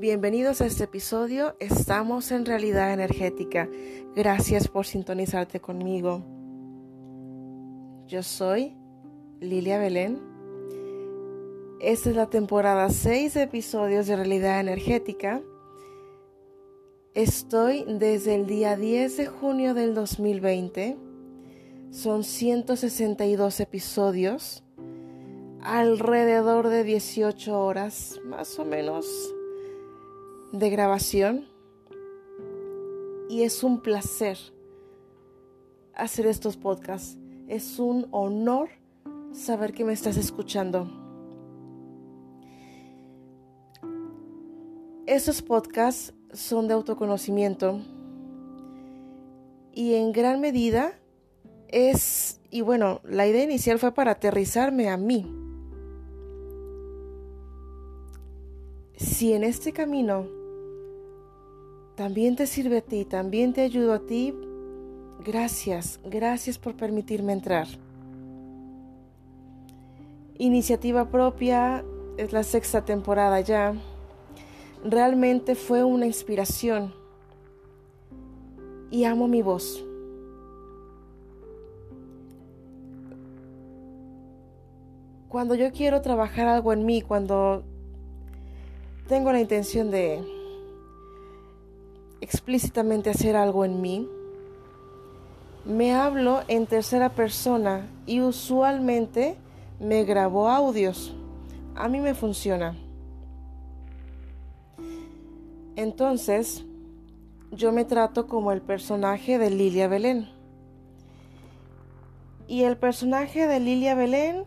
Bienvenidos a este episodio. Estamos en realidad energética. Gracias por sintonizarte conmigo. Yo soy Lilia Belén. Esta es la temporada 6 de episodios de realidad energética. Estoy desde el día 10 de junio del 2020. Son 162 episodios, alrededor de 18 horas más o menos de grabación y es un placer hacer estos podcasts. Es un honor saber que me estás escuchando. Estos podcasts son de autoconocimiento y en gran medida es, y bueno, la idea inicial fue para aterrizarme a mí. Si en este camino también te sirve a ti, también te ayudo a ti. Gracias, gracias por permitirme entrar. Iniciativa propia, es la sexta temporada ya. Realmente fue una inspiración y amo mi voz. Cuando yo quiero trabajar algo en mí, cuando tengo la intención de explícitamente hacer algo en mí, me hablo en tercera persona y usualmente me grabo audios. A mí me funciona. Entonces, yo me trato como el personaje de Lilia Belén. Y el personaje de Lilia Belén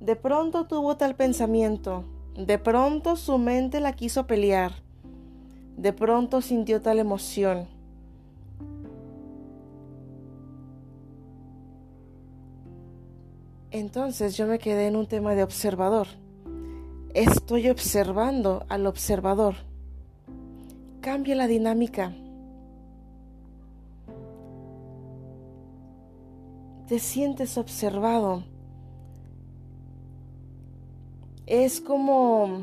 de pronto tuvo tal pensamiento, de pronto su mente la quiso pelear de pronto sintió tal emoción. Entonces yo me quedé en un tema de observador. Estoy observando al observador. Cambia la dinámica. Te sientes observado. Es como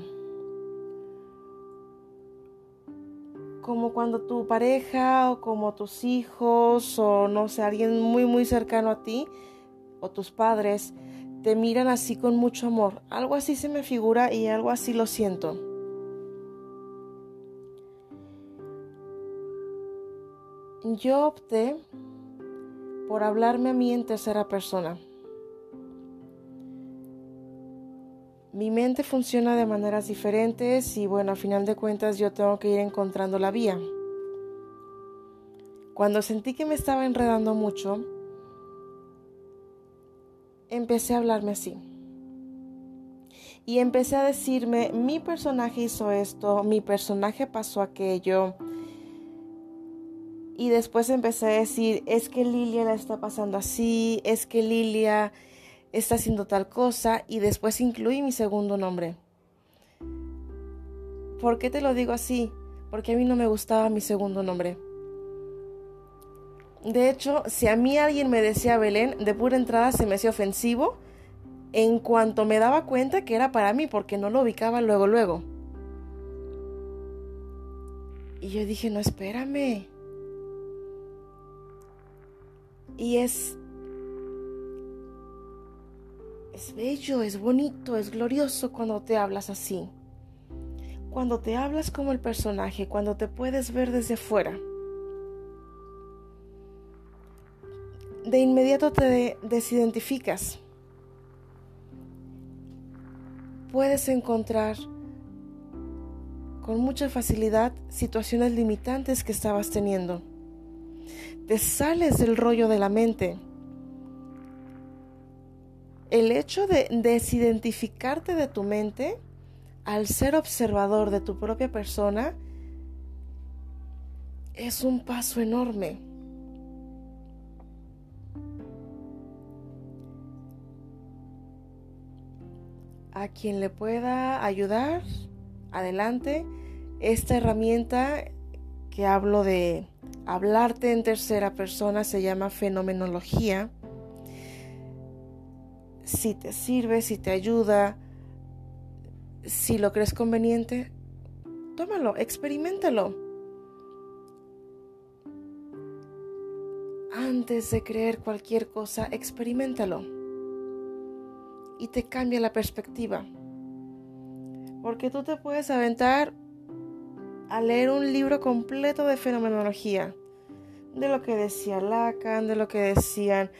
como cuando tu pareja o como tus hijos o no sé, alguien muy muy cercano a ti o tus padres te miran así con mucho amor. Algo así se me figura y algo así lo siento. Yo opté por hablarme a mí en tercera persona. Mi mente funciona de maneras diferentes y bueno, a final de cuentas yo tengo que ir encontrando la vía. Cuando sentí que me estaba enredando mucho, empecé a hablarme así. Y empecé a decirme, mi personaje hizo esto, mi personaje pasó aquello. Y después empecé a decir, es que Lilia la está pasando así, es que Lilia está haciendo tal cosa y después incluí mi segundo nombre. ¿Por qué te lo digo así? Porque a mí no me gustaba mi segundo nombre. De hecho, si a mí alguien me decía Belén, de pura entrada se me hacía ofensivo en cuanto me daba cuenta que era para mí, porque no lo ubicaba luego, luego. Y yo dije, no, espérame. Y es es bello, es bonito, es glorioso cuando te hablas así. Cuando te hablas como el personaje, cuando te puedes ver desde fuera. De inmediato te desidentificas. Puedes encontrar con mucha facilidad situaciones limitantes que estabas teniendo. Te sales del rollo de la mente el hecho de desidentificarte de tu mente al ser observador de tu propia persona es un paso enorme. A quien le pueda ayudar, adelante. Esta herramienta que hablo de hablarte en tercera persona se llama fenomenología si te sirve, si te ayuda, si lo crees conveniente, tómalo, experimentalo. Antes de creer cualquier cosa, experimentalo. Y te cambia la perspectiva. Porque tú te puedes aventar a leer un libro completo de fenomenología, de lo que decía Lacan, de lo que decían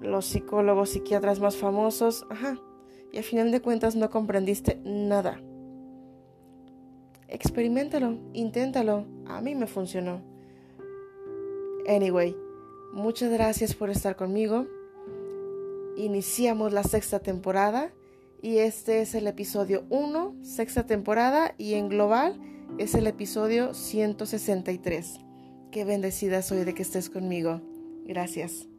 los psicólogos, psiquiatras más famosos, ajá, y a final de cuentas no comprendiste nada. Experimentalo, inténtalo, a mí me funcionó. Anyway, muchas gracias por estar conmigo. Iniciamos la sexta temporada y este es el episodio 1, sexta temporada y en global es el episodio 163. Qué bendecida soy de que estés conmigo. Gracias.